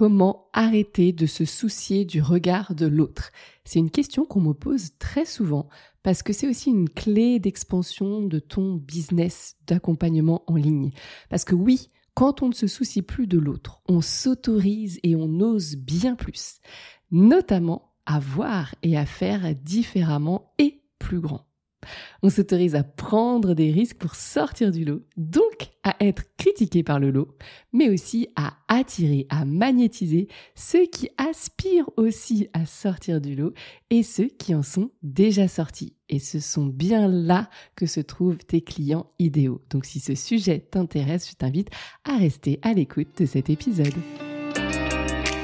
Comment arrêter de se soucier du regard de l'autre C'est une question qu'on me pose très souvent parce que c'est aussi une clé d'expansion de ton business d'accompagnement en ligne. Parce que oui, quand on ne se soucie plus de l'autre, on s'autorise et on ose bien plus, notamment à voir et à faire différemment et plus grand. On s'autorise à prendre des risques pour sortir du lot, donc à être critiqué par le lot, mais aussi à attirer, à magnétiser ceux qui aspirent aussi à sortir du lot et ceux qui en sont déjà sortis. Et ce sont bien là que se trouvent tes clients idéaux. Donc si ce sujet t'intéresse, je t'invite à rester à l'écoute de cet épisode.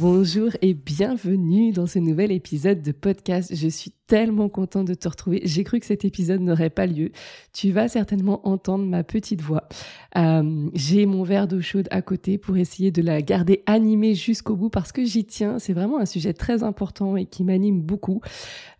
Bonjour et bienvenue dans ce nouvel épisode de podcast. Je suis tellement contente de te retrouver. J'ai cru que cet épisode n'aurait pas lieu. Tu vas certainement entendre ma petite voix. Euh, j'ai mon verre d'eau chaude à côté pour essayer de la garder animée jusqu'au bout parce que j'y tiens. C'est vraiment un sujet très important et qui m'anime beaucoup.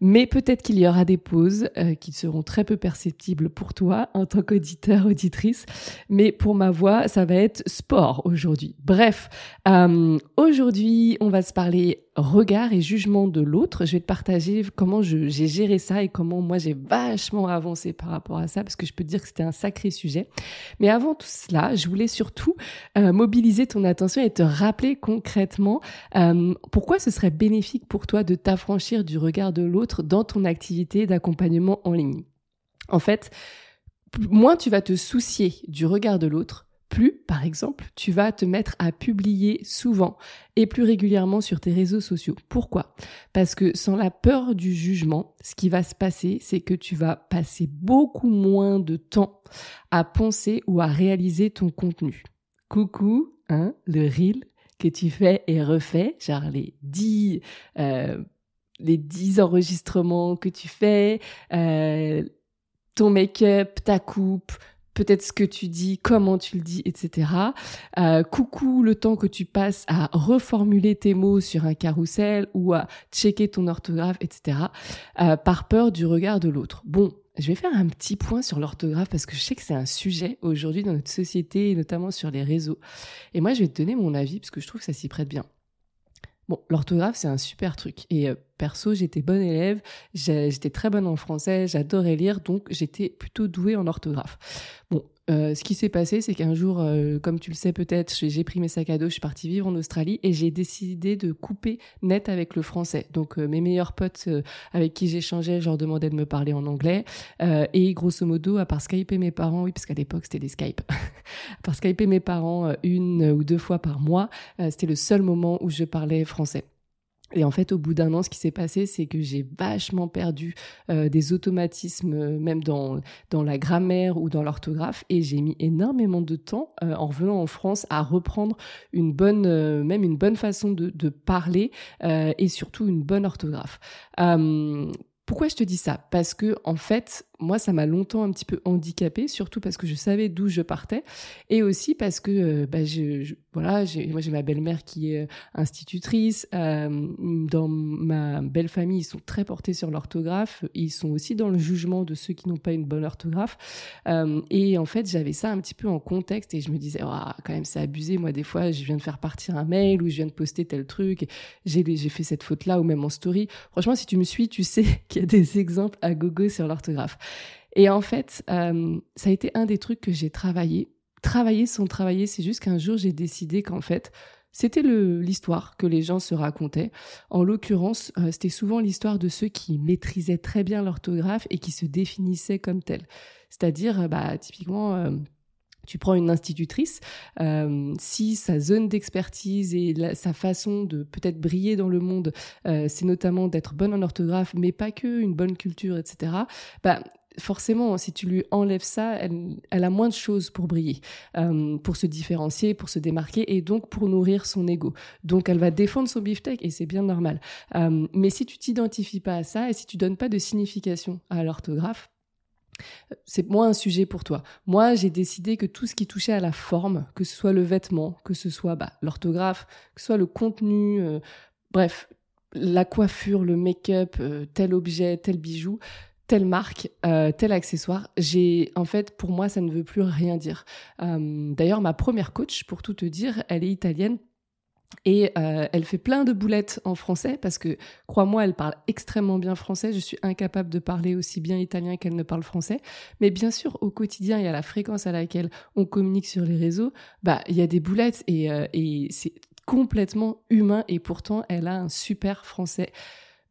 Mais peut-être qu'il y aura des pauses euh, qui seront très peu perceptibles pour toi en tant qu'auditeur, auditrice. Mais pour ma voix, ça va être sport aujourd'hui. Bref, euh, aujourd'hui, on va se parler regard et jugement de l'autre. Je vais te partager comment j'ai géré ça et comment moi j'ai vachement avancé par rapport à ça parce que je peux dire que c'était un sacré sujet. Mais avant tout cela, je voulais surtout euh, mobiliser ton attention et te rappeler concrètement euh, pourquoi ce serait bénéfique pour toi de t'affranchir du regard de l'autre dans ton activité d'accompagnement en ligne. En fait, moins tu vas te soucier du regard de l'autre, plus, par exemple, tu vas te mettre à publier souvent et plus régulièrement sur tes réseaux sociaux. Pourquoi? Parce que sans la peur du jugement, ce qui va se passer, c'est que tu vas passer beaucoup moins de temps à penser ou à réaliser ton contenu. Coucou, hein, le reel que tu fais et refais, genre les 10, euh, les 10 enregistrements que tu fais, euh, ton make-up, ta coupe, peut-être ce que tu dis, comment tu le dis, etc. Euh, coucou le temps que tu passes à reformuler tes mots sur un carrousel ou à checker ton orthographe, etc. Euh, par peur du regard de l'autre. Bon, je vais faire un petit point sur l'orthographe parce que je sais que c'est un sujet aujourd'hui dans notre société et notamment sur les réseaux. Et moi, je vais te donner mon avis parce que je trouve que ça s'y prête bien. L'orthographe, c'est un super truc. Et euh, perso, j'étais bonne élève, j'étais très bonne en français, j'adorais lire, donc j'étais plutôt douée en orthographe. Bon, euh, ce qui s'est passé, c'est qu'un jour, euh, comme tu le sais peut-être, j'ai pris mes sacs à dos, je suis partie vivre en Australie et j'ai décidé de couper net avec le français. Donc euh, mes meilleurs potes avec qui j'échangeais, je leur demandais de me parler en anglais. et grosso modo, à part Skype et mes parents, oui, parce qu'à l'époque c'était des Skype, à part Skype et mes parents une ou deux fois par mois, c'était le seul moment où je parlais français. Et en fait, au bout d'un an, ce qui s'est passé, c'est que j'ai vachement perdu euh, des automatismes, euh, même dans, dans la grammaire ou dans l'orthographe, et j'ai mis énormément de temps, euh, en revenant en France, à reprendre une bonne, même une bonne façon de, de parler, et surtout une bonne orthographe. pourquoi je te dis ça? Parce que en fait, moi, ça m'a longtemps un petit peu handicapée, surtout parce que je savais d'où je partais, et aussi parce que, euh, bah, je, voilà, moi j'ai ma belle-mère qui est euh, institutrice. Euh, dans ma belle famille, ils sont très portés sur l'orthographe. Ils sont aussi dans le jugement de ceux qui n'ont pas une bonne orthographe. et en fait, j'avais ça un petit peu en contexte, et je me disais, oh, quand même, c'est abusé. Moi, des fois, je viens de faire partir un mail ou je viens de poster tel truc. J'ai j'ai fait cette faute-là ou même en story. Franchement, si tu me suis, tu sais qu'il y a des exemples à gogo sur l'orthographe. Et en fait, euh, ça a été un des trucs que j'ai travaillé. Travailler sans travailler, c'est juste qu'un jour j'ai décidé qu'en fait, c'était l'histoire que les gens se racontaient. En l'occurrence, euh, c'était souvent l'histoire de ceux qui maîtrisaient très bien l'orthographe et qui se définissaient comme tels. C'est-à-dire, euh, bah, typiquement, tu prends une institutrice, si sa zone d'expertise et sa façon de peut-être briller dans le monde, c'est notamment d'être bonne en orthographe, mais pas que, une bonne culture, etc. forcément, si tu lui enlèves ça, elle, a moins de choses pour briller, euh, pour se différencier, pour se démarquer et donc pour nourrir son ego. Donc elle va défendre son beefsteak et c'est bien normal. Euh, mais si tu t'identifies pas à ça et si tu donnes pas de signification à l'orthographe, c'est moins un sujet pour toi. Moi, j'ai décidé que tout ce qui touchait à la forme, que ce soit le vêtement, que ce soit bah, l'orthographe, que ce soit le contenu, euh, bref, la coiffure, le make-up, tel objet, tel bijou, telle marque, euh, tel accessoire. J'ai, en fait, pour moi, ça ne veut plus rien dire. Euh, d'ailleurs, ma première coach, pour tout te dire, elle est italienne. Et euh, elle fait plein de boulettes en français parce que, crois-moi, elle parle extrêmement bien français. Je suis incapable de parler aussi bien italien qu'elle ne parle français. Mais bien sûr, au quotidien et à la fréquence à laquelle on communique sur les réseaux, bah il y a des boulettes et, et c'est complètement humain. Et pourtant, elle a un super français.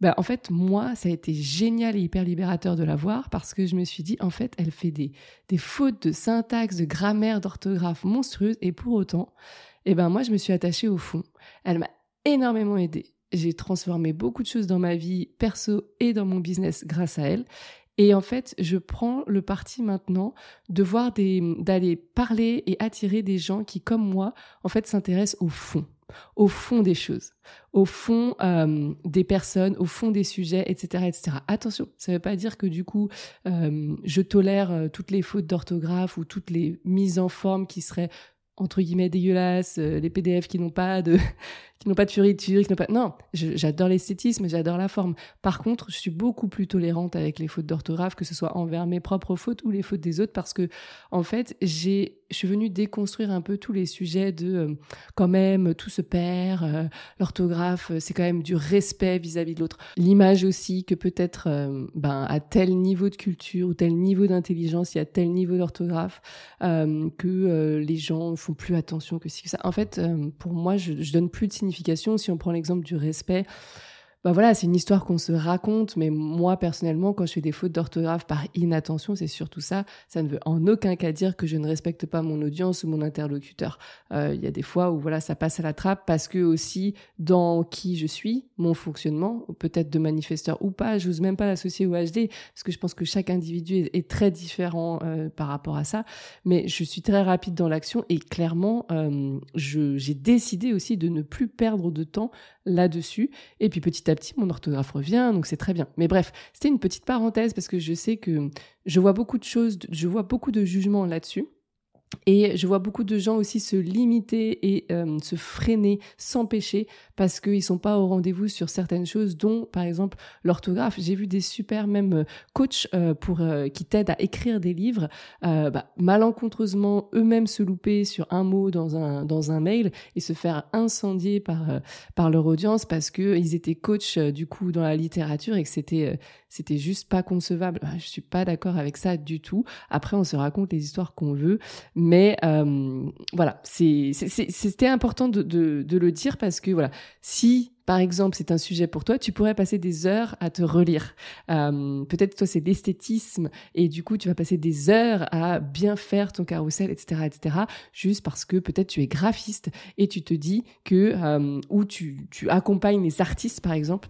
Ben, en fait, moi, ça a été génial et hyper libérateur de la voir parce que je me suis dit, en fait, elle fait des, des fautes de syntaxe, de grammaire, d'orthographe monstrueuses et pour autant, eh ben, moi, je me suis attachée au fond. Elle m'a énormément aidée. J'ai transformé beaucoup de choses dans ma vie perso et dans mon business grâce à elle. Et en fait, je prends le parti maintenant de voir des, d'aller parler et attirer des gens qui, comme moi, en fait, s'intéressent au fond au fond des choses, au fond euh, des personnes, au fond des sujets, etc., etc. Attention, ça ne veut pas dire que du coup, euh, je tolère euh, toutes les fautes d'orthographe ou toutes les mises en forme qui seraient entre guillemets dégueulasses, les PDF qui n'ont pas de qui n'ont pas de furiture, qui n'ont pas. Non, j'adore l'esthétisme, j'adore la forme. Par contre, je suis beaucoup plus tolérante avec les fautes d'orthographe, que ce soit envers mes propres fautes ou les fautes des autres, parce que en fait, je suis venue déconstruire un peu tous les sujets de euh, quand même tout se perd, euh, l'orthographe, c'est quand même du respect vis-à-vis de l'autre. L'image aussi que peut-être euh, ben à tel niveau de culture ou tel niveau d'intelligence, il y a tel niveau d'orthographe que les gens font plus attention que si ça. En fait, pour moi, je, je donne plus de signification si on prend l'exemple du respect, bah voilà, c'est une histoire qu'on se raconte, mais moi personnellement, quand je fais des fautes d'orthographe par inattention, c'est surtout ça. Ça ne veut en aucun cas dire que je ne respecte pas mon audience ou mon interlocuteur. Euh, il y a des fois où voilà, ça passe à la trappe parce que aussi dans qui je suis, mon fonctionnement, peut-être de manifesteur ou pas, j'ose même pas l'associer au HD parce que je pense que chaque individu est, très différent euh, par rapport à ça. Mais je suis très rapide dans l'action et clairement, euh, j'ai décidé aussi de ne plus perdre de temps là-dessus. Et puis petit mon orthographe revient, donc c'est très bien. Mais bref, c'était une petite parenthèse parce que je sais que je vois beaucoup de choses, je vois beaucoup de jugements là-dessus. Et je vois beaucoup de gens aussi se limiter et euh, se freiner, s'empêcher parce qu'ils sont pas au rendez-vous sur certaines choses, dont par exemple l'orthographe. J'ai vu des super même euh, coachs euh, pour qui t'aident à écrire des livres, bah, malencontreusement eux-mêmes se louper sur un mot dans un dans un mail et se faire incendier par par leur audience parce que ils étaient coachs du coup dans la littérature et que c'était c'était juste pas concevable. Je suis pas d'accord avec ça du tout. Après, on se raconte les histoires qu'on veut, mais euh, voilà, c'était important de, le dire parce que voilà, si par exemple, c'est un sujet pour toi, tu pourrais passer des heures à te relire. Euh, peut-être toi, c'est l'esthétisme et du coup, tu vas passer des heures à bien faire ton carrousel, etc., etc. Juste parce que peut-être tu es graphiste et tu te dis que euh, ou tu, tu accompagnes les artistes, par exemple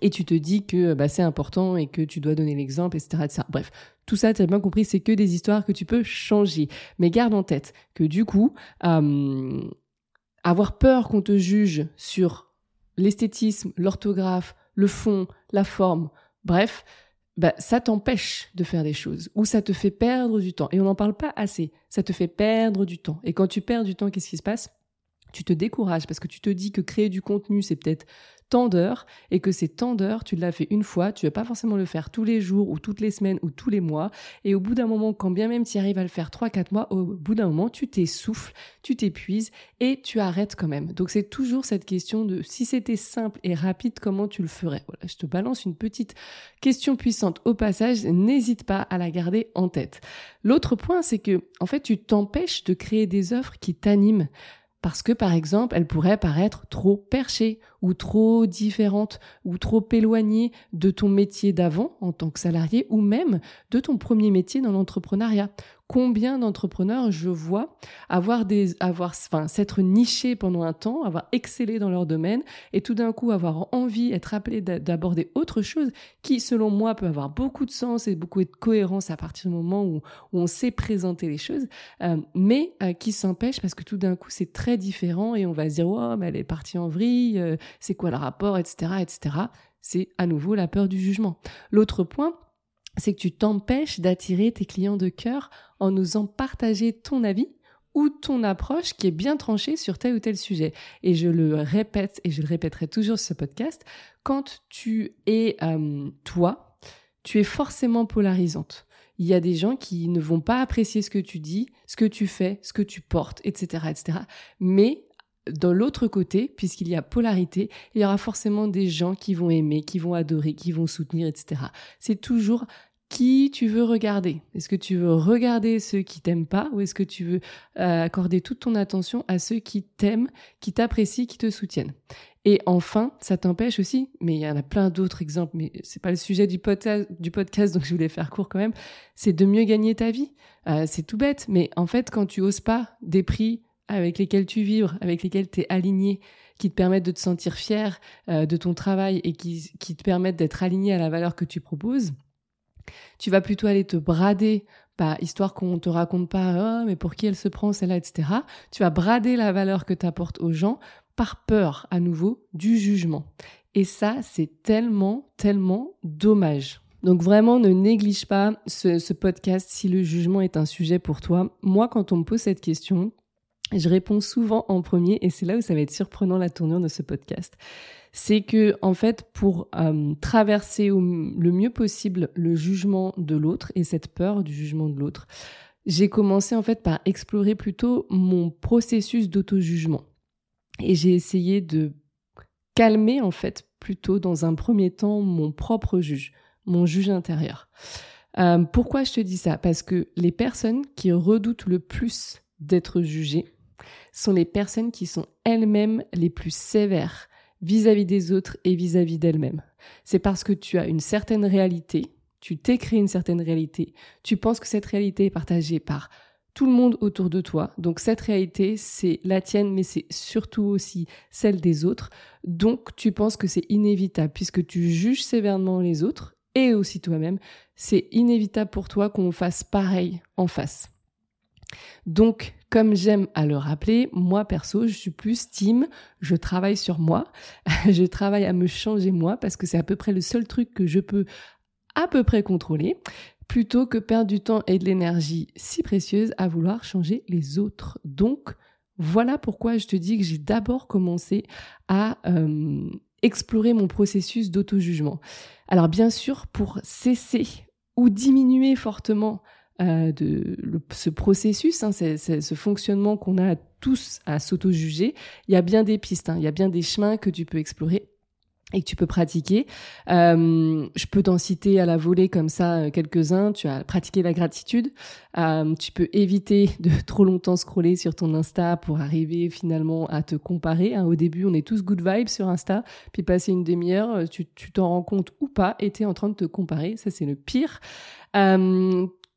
et tu te dis que bah, c'est important et que tu dois donner l'exemple, etc.. Bref, tout ça, tu as bien compris, c'est que des histoires que tu peux changer. Mais garde en tête que du coup, avoir peur qu'on te juge sur l'esthétisme, l'orthographe, le fond, la forme, bref, bah, ça t'empêche de faire des choses ou ça te fait perdre du temps. Et on n'en parle pas assez. Ça te fait perdre du temps. Et quand tu perds du temps, qu'est-ce qui se passe? Tu te décourages parce que tu te dis que créer du contenu, c'est peut-être tant d'heures et que ces tant d'heures, tu l'as fait une fois, tu vas pas forcément le faire tous les jours ou toutes les semaines ou tous les mois. Et au bout d'un moment, quand bien même tu arrives à le faire 3-4 mois, au bout d'un moment, tu t'essouffles, tu t'épuises et tu arrêtes quand même. Donc c'est toujours cette question de si c'était simple et rapide, comment tu le ferais? Voilà, je te balance une petite question puissante au passage, n'hésite pas à la garder en tête. L'autre point, c'est que en fait, tu t'empêches de créer des offres qui t'animent parce que par exemple, elle pourrait paraître trop perchée ou trop différente ou trop éloignée de ton métier d'avant en tant que salarié ou même de ton premier métier dans l'entrepreneuriat. Combien d'entrepreneurs je vois avoir des, avoir, enfin, s'être nichés pendant un temps, avoir excellé dans leur domaine et tout d'un coup avoir envie, être appelé d'aborder autre chose qui, selon moi, peut avoir beaucoup de sens et beaucoup de cohérence à partir du moment où, on sait présenter les choses, euh, mais euh, qui s'empêche parce que tout d'un coup c'est très différent et on va se dire, oh, mais elle est partie en vrille, euh, c'est quoi le rapport, etc., etc. C'est à nouveau la peur du jugement. L'autre point, c'est que tu t'empêches d'attirer tes clients de cœur en osant partager ton avis ou ton approche qui est bien tranchée sur tel ou tel sujet. Et je le répète, et je le répéterai toujours sur ce podcast, quand tu es euh, toi, tu es forcément polarisante. Il y a des gens qui ne vont pas apprécier ce que tu dis, ce que tu fais, ce que tu portes, etc., etc. Mais dans l'autre côté, puisqu'il y a polarité, il y aura forcément des gens qui vont aimer, qui vont adorer, qui vont soutenir, etc. C'est toujours qui tu veux regarder. Est-ce que tu veux regarder ceux qui t'aiment pas ou est-ce que tu veux euh, accorder toute ton attention à ceux qui t'aiment, qui t'apprécient, qui te soutiennent? Et enfin, ça t'empêche aussi, mais il y en a plein d'autres exemples, mais c'est pas le sujet du, podcast, du donc je voulais faire court quand même, c'est de mieux gagner ta vie. Euh, c'est tout bête, mais en fait, quand tu oses pas des prix avec lesquels tu vibres, avec lesquels tu es aligné, qui te permettent de te sentir fier euh, de ton travail et qui, te permettent d'être aligné à la valeur que tu proposes, tu vas plutôt aller te brader, bah, histoire qu'on te raconte pas, oh, mais pour qui elle se prend celle-là, etc. Tu vas brader la valeur que tu apportes aux gens par peur, à nouveau, du jugement. Et ça, c'est tellement, tellement dommage. Donc vraiment, ne néglige pas ce, ce, podcast si le jugement est un sujet pour toi. Moi, quand on me pose cette question, je réponds souvent en premier et c'est là où ça va être surprenant la tournure de ce podcast. C'est que en fait pour euh, traverser le mieux possible le jugement de l'autre et cette peur du jugement de l'autre, j'ai commencé en fait par explorer plutôt mon processus d'auto-jugement. Et j'ai essayé de calmer en fait plutôt dans un premier temps mon propre juge, mon juge intérieur. Euh, pourquoi je te dis ça? Parce que les personnes qui redoutent le plus d'être jugées, sont les personnes qui sont elles-mêmes les plus sévères vis-à-vis des autres et vis-à-vis d'elles-mêmes. C'est parce que tu as une certaine réalité, tu t'es créé une certaine réalité, tu penses que cette réalité est partagée par tout le monde autour de toi. Donc cette réalité, c'est la tienne, mais c'est surtout aussi celle des autres. Donc tu penses que c'est inévitable, puisque tu juges sévèrement les autres et aussi toi-même, c'est inévitable pour toi qu'on fasse pareil en face. Donc, comme j'aime à le rappeler, moi perso, je suis plus team, je travaille sur moi, je travaille à me changer moi parce que c'est à peu près le seul truc que je peux à peu près contrôler, plutôt que perdre du temps et de l'énergie si précieuse à vouloir changer les autres. Donc, voilà pourquoi je te dis que j'ai d'abord commencé à euh, explorer mon processus d'auto-jugement. Alors bien sûr, pour cesser ou diminuer fortement euh, de ce processus, hein, ce fonctionnement qu'on a tous à s'auto-juger, il y a bien des pistes, hein, il y a bien des chemins que tu peux explorer et que tu peux pratiquer. Euh, je peux t'en citer à la volée comme ça euh, quelques-uns. Tu as pratiqué la gratitude. tu peux éviter de trop longtemps scroller sur ton Insta pour arriver finalement à te comparer. Hein. Au début, on est tous good vibes sur Insta, puis passer une demi-heure, tu t'en rends compte ou pas, et tu es en train de te comparer. Ça, c'est le pire.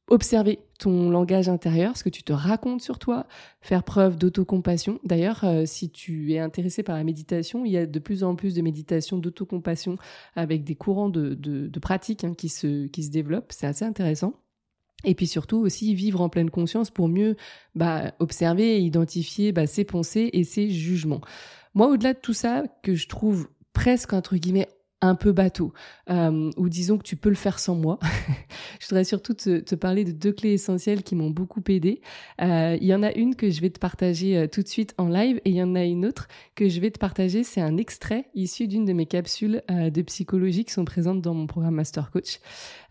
Observer ton langage intérieur, ce que tu te racontes sur toi, faire preuve d'autocompassion. D'ailleurs, euh, si tu es intéressé par la méditation, il y a de plus en plus de méditation d'autocompassion avec des courants de, de, pratiques hein, qui, se, qui se développent. C'est assez intéressant. Et puis surtout aussi vivre en pleine conscience pour mieux bah, observer et identifier bah, ses pensées et ses jugements. Moi, au-delà de tout ça, que je trouve presque entre guillemets un peu bateau, euh, ou disons que tu peux le faire sans moi. je voudrais surtout te, parler de deux clés essentielles qui m'ont beaucoup aidé. Euh, il y en a une que je vais te partager euh, tout de suite en live, et il y en a une autre que je vais te partager. C'est un extrait issu d'une de mes capsules de psychologie qui sont présentes dans mon programme Master Coach.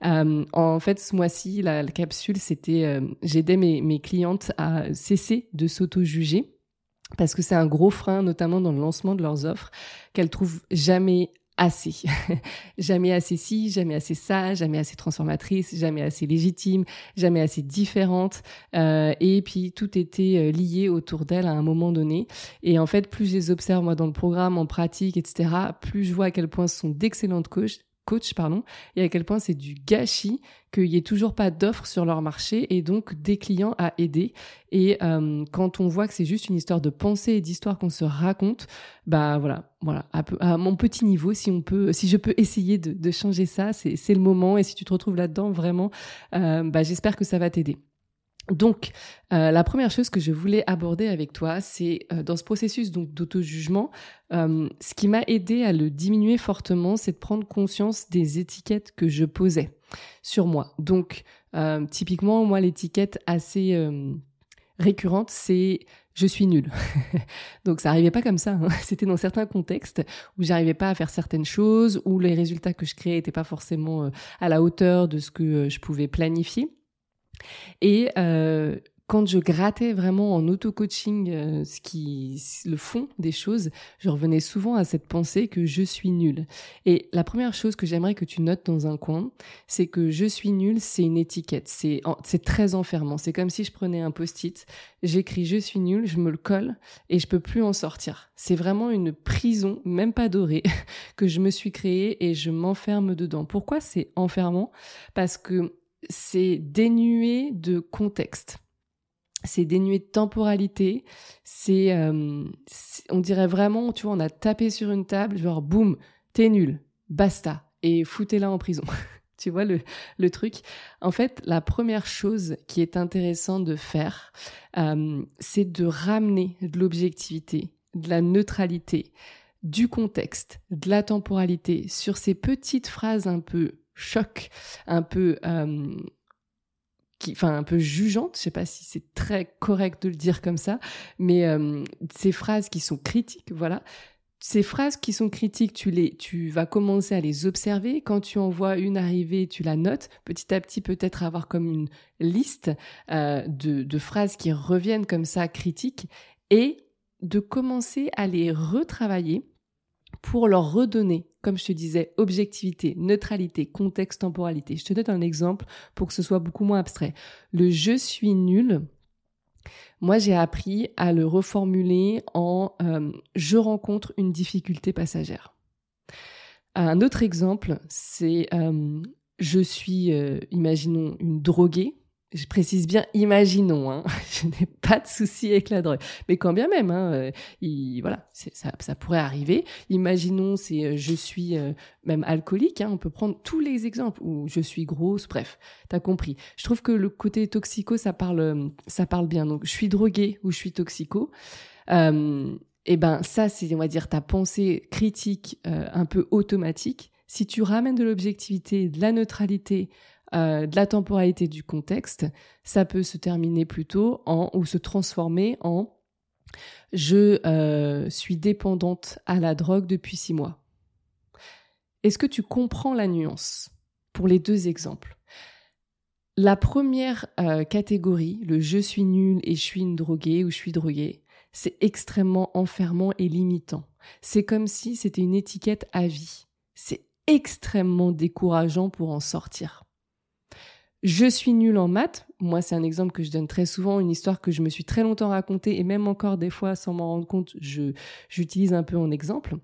en fait, ce mois-ci, la, capsule, c'était j'aidais mes, mes clientes à cesser de s'auto-juger parce que c'est un gros frein, notamment dans le lancement de leurs offres, qu'elles trouvent jamais assez. jamais assez ci, jamais assez ça, jamais assez transformatrice, jamais assez légitime, jamais assez différente. Euh, et puis tout était euh, lié autour d'elle à un moment donné. Et en fait, plus je les observe moi dans le programme, en pratique, etc., plus je vois à quel point ce sont d'excellentes coachs coach, pardon, et à quel point c'est du gâchis qu'il n'y ait toujours pas d'offres sur leur marché et donc des clients à aider. Et euh, quand on voit que c'est juste une histoire de pensée et d'histoire qu'on se raconte, bah voilà, voilà, à, mon petit niveau, si on peut, si je peux essayer de, changer ça, c'est le moment. Et si tu te retrouves là-dedans, vraiment, euh, bah, j'espère que ça va t'aider. Donc, euh, la première chose que je voulais aborder avec toi, c'est euh, dans ce processus donc d'auto-jugement, euh, ce qui m'a aidé à le diminuer fortement, c'est de prendre conscience des étiquettes que je posais sur moi. Donc, typiquement, moi, l'étiquette assez récurrente, c'est je suis nulle. Donc ça arrivait pas comme ça. Hein. C'était dans certains contextes où j'arrivais pas à faire certaines choses, où les résultats que je créais n'étaient pas forcément à la hauteur de ce que je pouvais planifier. Et euh, quand je grattais vraiment en auto-coaching euh, ce qui, le fond des choses, je revenais souvent à cette pensée que je suis nulle. Et la première chose que j'aimerais que tu notes dans un coin, c'est que je suis nulle, c'est une étiquette. C'est, très enfermant. C'est comme si je prenais un post-it, j'écris je suis nulle, je me le colle et je peux plus en sortir. C'est vraiment une prison, même pas dorée, que je me suis créée et je m'enferme dedans. Pourquoi c'est enfermant? Parce que c'est dénué de contexte. C'est dénué de temporalité. Euh, c'est, on dirait vraiment, tu vois, on a tapé sur une table, genre boum, t'es nul, basta, et foutez-la en prison. tu vois le, le, truc. En fait, la première chose qui est intéressante de faire, euh, c'est de ramener de l'objectivité, de la neutralité, du contexte, de la temporalité sur ces petites phrases un peu choc, un peu, euh, qui, enfin un peu jugeante. Je sais pas si c'est très correct de le dire comme ça, mais euh, ces phrases qui sont critiques, voilà. Ces phrases qui sont critiques, tu les, tu vas commencer à les observer. Quand tu en vois une arriver, tu la notes. Petit à petit, peut-être avoir comme une liste euh, de, de phrases qui reviennent comme ça critiques et de commencer à les retravailler pour leur redonner, comme je te disais, objectivité, neutralité, contexte, temporalité. Je te donne un exemple pour que ce soit beaucoup moins abstrait. Le je suis nul, moi j'ai appris à le reformuler en euh, je rencontre une difficulté passagère. Un autre exemple, c'est euh, je suis, euh, imaginons, une droguée je précise bien, imaginons, hein, je n'ai pas de souci avec la drogue, mais quand bien même, hein, euh, il, voilà, ça, pourrait arriver. Imaginons, c'est euh, je suis euh, même alcoolique, hein, on peut prendre tous les exemples ou je suis grosse, bref, t'as compris. Je trouve que le côté toxico, ça parle, ça parle bien. Donc, je suis droguée ou je suis toxico. Et eh ben ça, c'est on va dire ta pensée critique un peu automatique. Si tu ramènes de l'objectivité, de la neutralité, euh, de la temporalité du contexte, ça peut se terminer plutôt en ou se transformer en je euh, suis dépendante à la drogue depuis six mois. Est-ce que tu comprends la nuance pour les deux exemples? La première euh, catégorie, le je suis nul et je suis une droguée ou je suis droguée, c'est extrêmement enfermant et limitant. C'est comme si c'était une étiquette à vie. C'est extrêmement décourageant pour en sortir. Je suis nulle en maths. Moi, c'est un exemple que je donne très souvent, une histoire que je me suis très longtemps racontée et même encore des fois, sans m'en rendre compte, je, j'utilise un peu en exemple.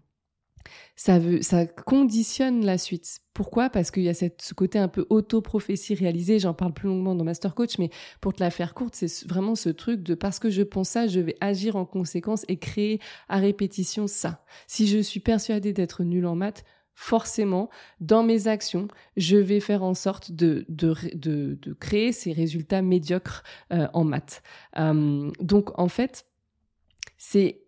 Ça veut, ça conditionne la suite. Pourquoi? Parce qu'il y a cette, ce côté un peu auto-prophétie réalisée. J'en parle plus longuement dans Master Coach, mais pour te la faire courte, c'est vraiment ce truc de parce que je pense ça, je vais agir en conséquence et créer à répétition ça. Si je suis persuadée d'être nulle en maths, forcément, dans mes actions, je vais faire en sorte de, de, de, créer ces résultats médiocres euh, en maths. Euh, donc, en fait, c'est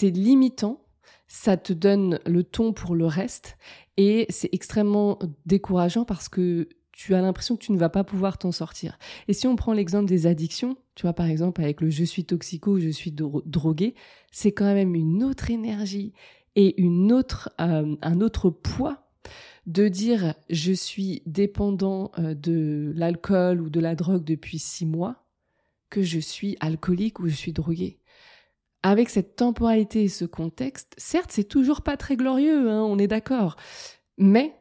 limitant, ça te donne le ton pour le reste, et c'est extrêmement décourageant parce que tu as l'impression que tu ne vas pas pouvoir t'en sortir. Et si on prend l'exemple des addictions, tu vois par exemple avec le je suis toxico, je suis drogué, c'est quand même une autre énergie et une autre, euh, un autre poids de dire je suis dépendant euh, de l'alcool ou de la drogue depuis six mois que je suis alcoolique ou je suis drogué. Avec cette temporalité et ce contexte, certes, c'est toujours pas très glorieux, hein, on est d'accord, mais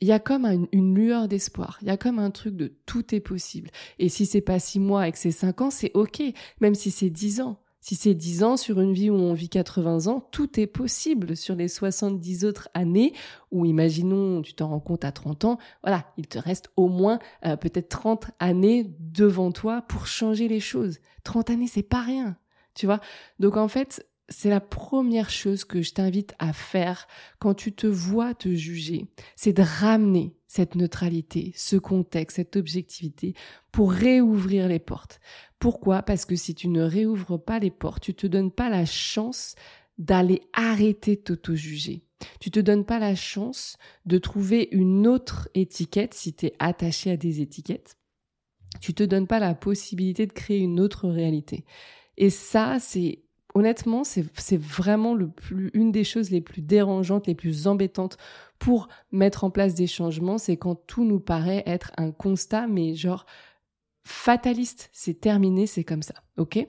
il y a comme une lueur d'espoir. Il y a comme un truc de tout est possible. Et si c'est pas six mois et que c'est cinq ans, c'est ok. Même si c'est dix ans, Si c'est 10 ans sur une vie où on vit 80 ans, tout est possible sur les 70 autres années où, imaginons, tu t'en rends compte à 30 ans, voilà, il te reste au moins euh, peut-être 30 années devant toi pour changer les choses. 30 années, c'est pas rien, tu vois. Donc en fait, c'est la première chose que je t'invite à faire quand tu te vois te juger, c'est de ramener cette neutralité, ce contexte, cette objectivité pour réouvrir les portes. Pourquoi? Parce que si tu ne réouvres pas les portes, tu te donnes pas la chance d'aller arrêter de t'auto-juger. Tu te donnes pas la chance de trouver une autre étiquette si tu es attaché à des étiquettes. Tu te donnes pas la possibilité de créer une autre réalité. Et ça, c'est honnêtement, c'est vraiment le plus, une des choses les plus dérangeantes, les plus embêtantes pour mettre en place des changements, c'est quand tout nous paraît être un constat, mais genre fataliste, c'est terminé, c'est comme ça, ok?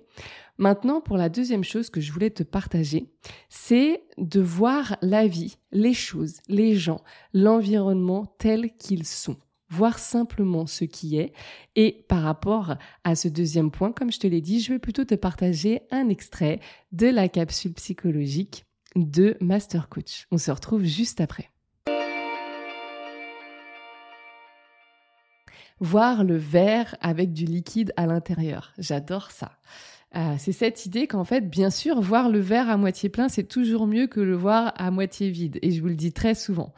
Maintenant, pour la deuxième chose que je voulais te partager, c'est de voir la vie, les choses, les gens, l'environnement tels qu'ils sont voir simplement ce qui est. Et par rapport à ce deuxième point, comme je te l'ai dit, je vais plutôt te partager un extrait de la capsule psychologique de Master Coach. On se retrouve juste après. Voir le verre avec du liquide à l'intérieur. J'adore ça. Euh, c'est cette idée qu'en fait, bien sûr, voir le verre à moitié plein, c'est toujours mieux que le voir à moitié vide. Et je vous le dis très souvent.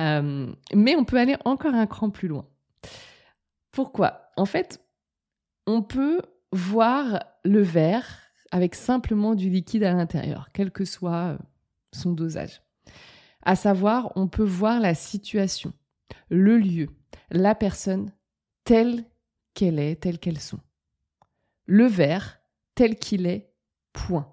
Euh, mais on peut aller encore un cran plus loin. Pourquoi? En fait, on peut voir le verre avec simplement du liquide à l'intérieur, quel que soit euh, son dosage. À savoir, on peut voir la situation, le lieu, la personne telle qu'elle est, telle qu'elles sont. Le verre tel qu'il est, point.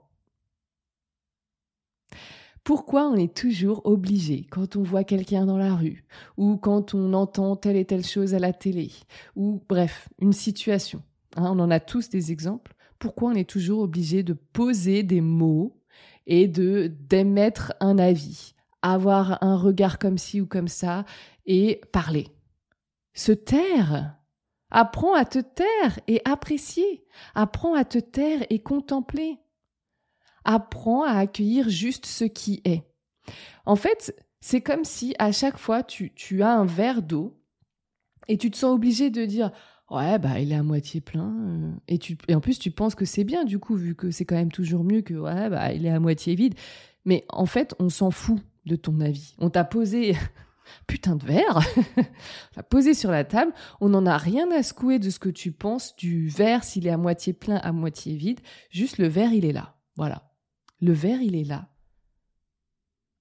Pourquoi on est toujours obligé, quand on voit quelqu'un dans la rue, ou quand on entend telle et telle chose à la télé, ou bref, une situation, hein, on en a tous des exemples, pourquoi on est toujours obligé de poser des mots et de d'émettre un avis, avoir un regard comme ci ou comme ça, et parler? Se taire Apprends à te taire et apprécier. Apprends à te taire et contempler apprends à accueillir juste ce qui est. En fait, c'est comme si à chaque fois tu, as un verre d'eau et tu te sens obligé de dire ouais bah il est à moitié plein euh, et et en plus tu penses que c'est bien du coup vu que c'est quand même toujours mieux que ouais bah il est à moitié vide mais en fait on s'en fout de ton avis on t'a posé putain de verre t'a posé sur la table on n'en a rien à secouer de ce que tu penses du verre s'il est à moitié plein à moitié vide juste le verre il est là voilà le verre, il est là.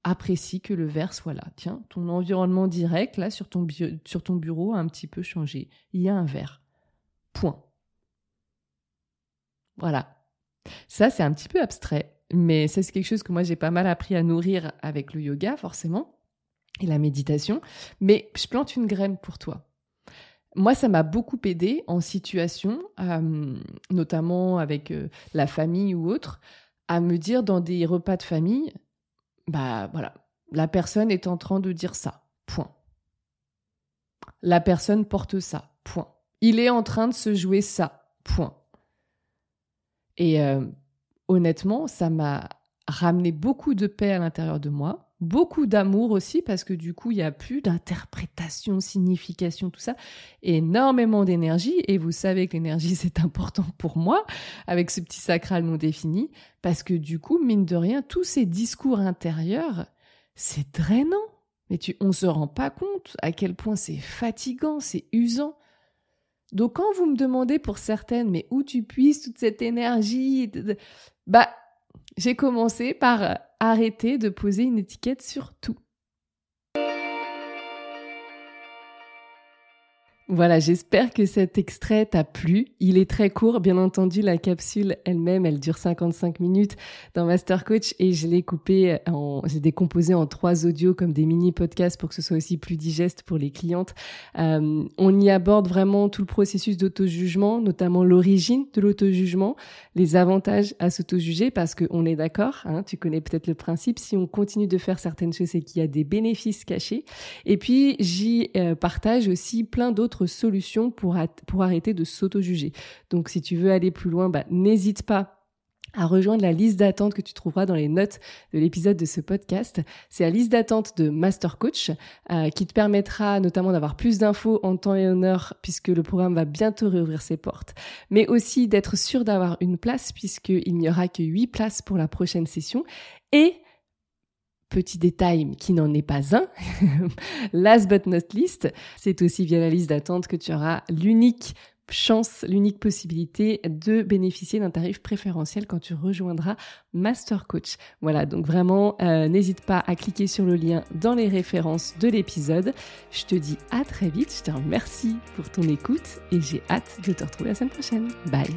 Apprécie que le verre soit là. Tiens, ton environnement direct, là, sur ton, sur ton bureau, a un petit peu changé. Il y a un verre. Point. Voilà. Ça, c'est un petit peu abstrait, mais c'est quelque chose que moi, j'ai pas mal appris à nourrir avec le yoga, forcément, et la méditation. Mais je plante une graine pour toi. Moi, ça m'a beaucoup aidé en situation, euh, notamment avec euh, la famille ou autre, à me dire dans des repas de famille, bah voilà, la personne est en train de dire ça, point. La personne porte ça, point. Il est en train de se jouer ça, point. Et euh, honnêtement, ça m'a ramené beaucoup de paix à l'intérieur de moi beaucoup d'amour aussi parce que du coup il y a plus d'interprétation, signification, tout ça, énormément d'énergie et vous savez que l'énergie c'est important pour moi avec ce petit sacral non défini parce que du coup mine de rien tous ces discours intérieurs c'est drainant mais tu on se rend pas compte à quel point c'est fatigant, c'est usant. Donc quand vous me demandez pour certaines mais où tu puisses toute cette énergie bah j'ai commencé par arrêter de poser une étiquette sur tout. Voilà, j'espère que cet extrait t'a plu. Il est très court, bien entendu, la capsule elle-même, elle dure 55 minutes dans Master Coach et je l'ai coupé en, j'ai décomposé en trois audios comme des mini-podcasts pour que ce soit aussi plus digeste pour les clientes. Euh, on y aborde vraiment tout le processus d'auto-jugement, notamment l'origine de l'auto-jugement, les avantages à s'auto-juger parce qu'on est d'accord, hein, tu connais peut-être le principe, si on continue de faire certaines choses, c'est qu'il y a des bénéfices cachés. Et puis, j'y euh, partage aussi plein d'autres solutions pour, arrêter de s'auto-juger. Donc si tu veux aller plus loin, bah, n'hésite pas à rejoindre la liste d'attente que tu trouveras dans les notes de l'épisode de ce podcast. C'est la liste d'attente de Master Coach euh, qui te permettra notamment d'avoir plus d'infos en temps et en heure puisque le programme va bientôt réouvrir ses portes, mais aussi d'être sûr d'avoir une place puisqu'il n'y aura que 8 places pour la prochaine session et Petit détail qui n'en est pas un, last but not least, c'est aussi via la liste d'attente que tu auras l'unique chance, l'unique possibilité de bénéficier d'un tarif préférentiel quand tu rejoindras Master Coach. Voilà, donc vraiment, euh, n'hésite pas à cliquer sur le lien dans les références de l'épisode. Je te dis à très vite, je te remercie pour ton écoute et j'ai hâte de te retrouver la semaine prochaine. Bye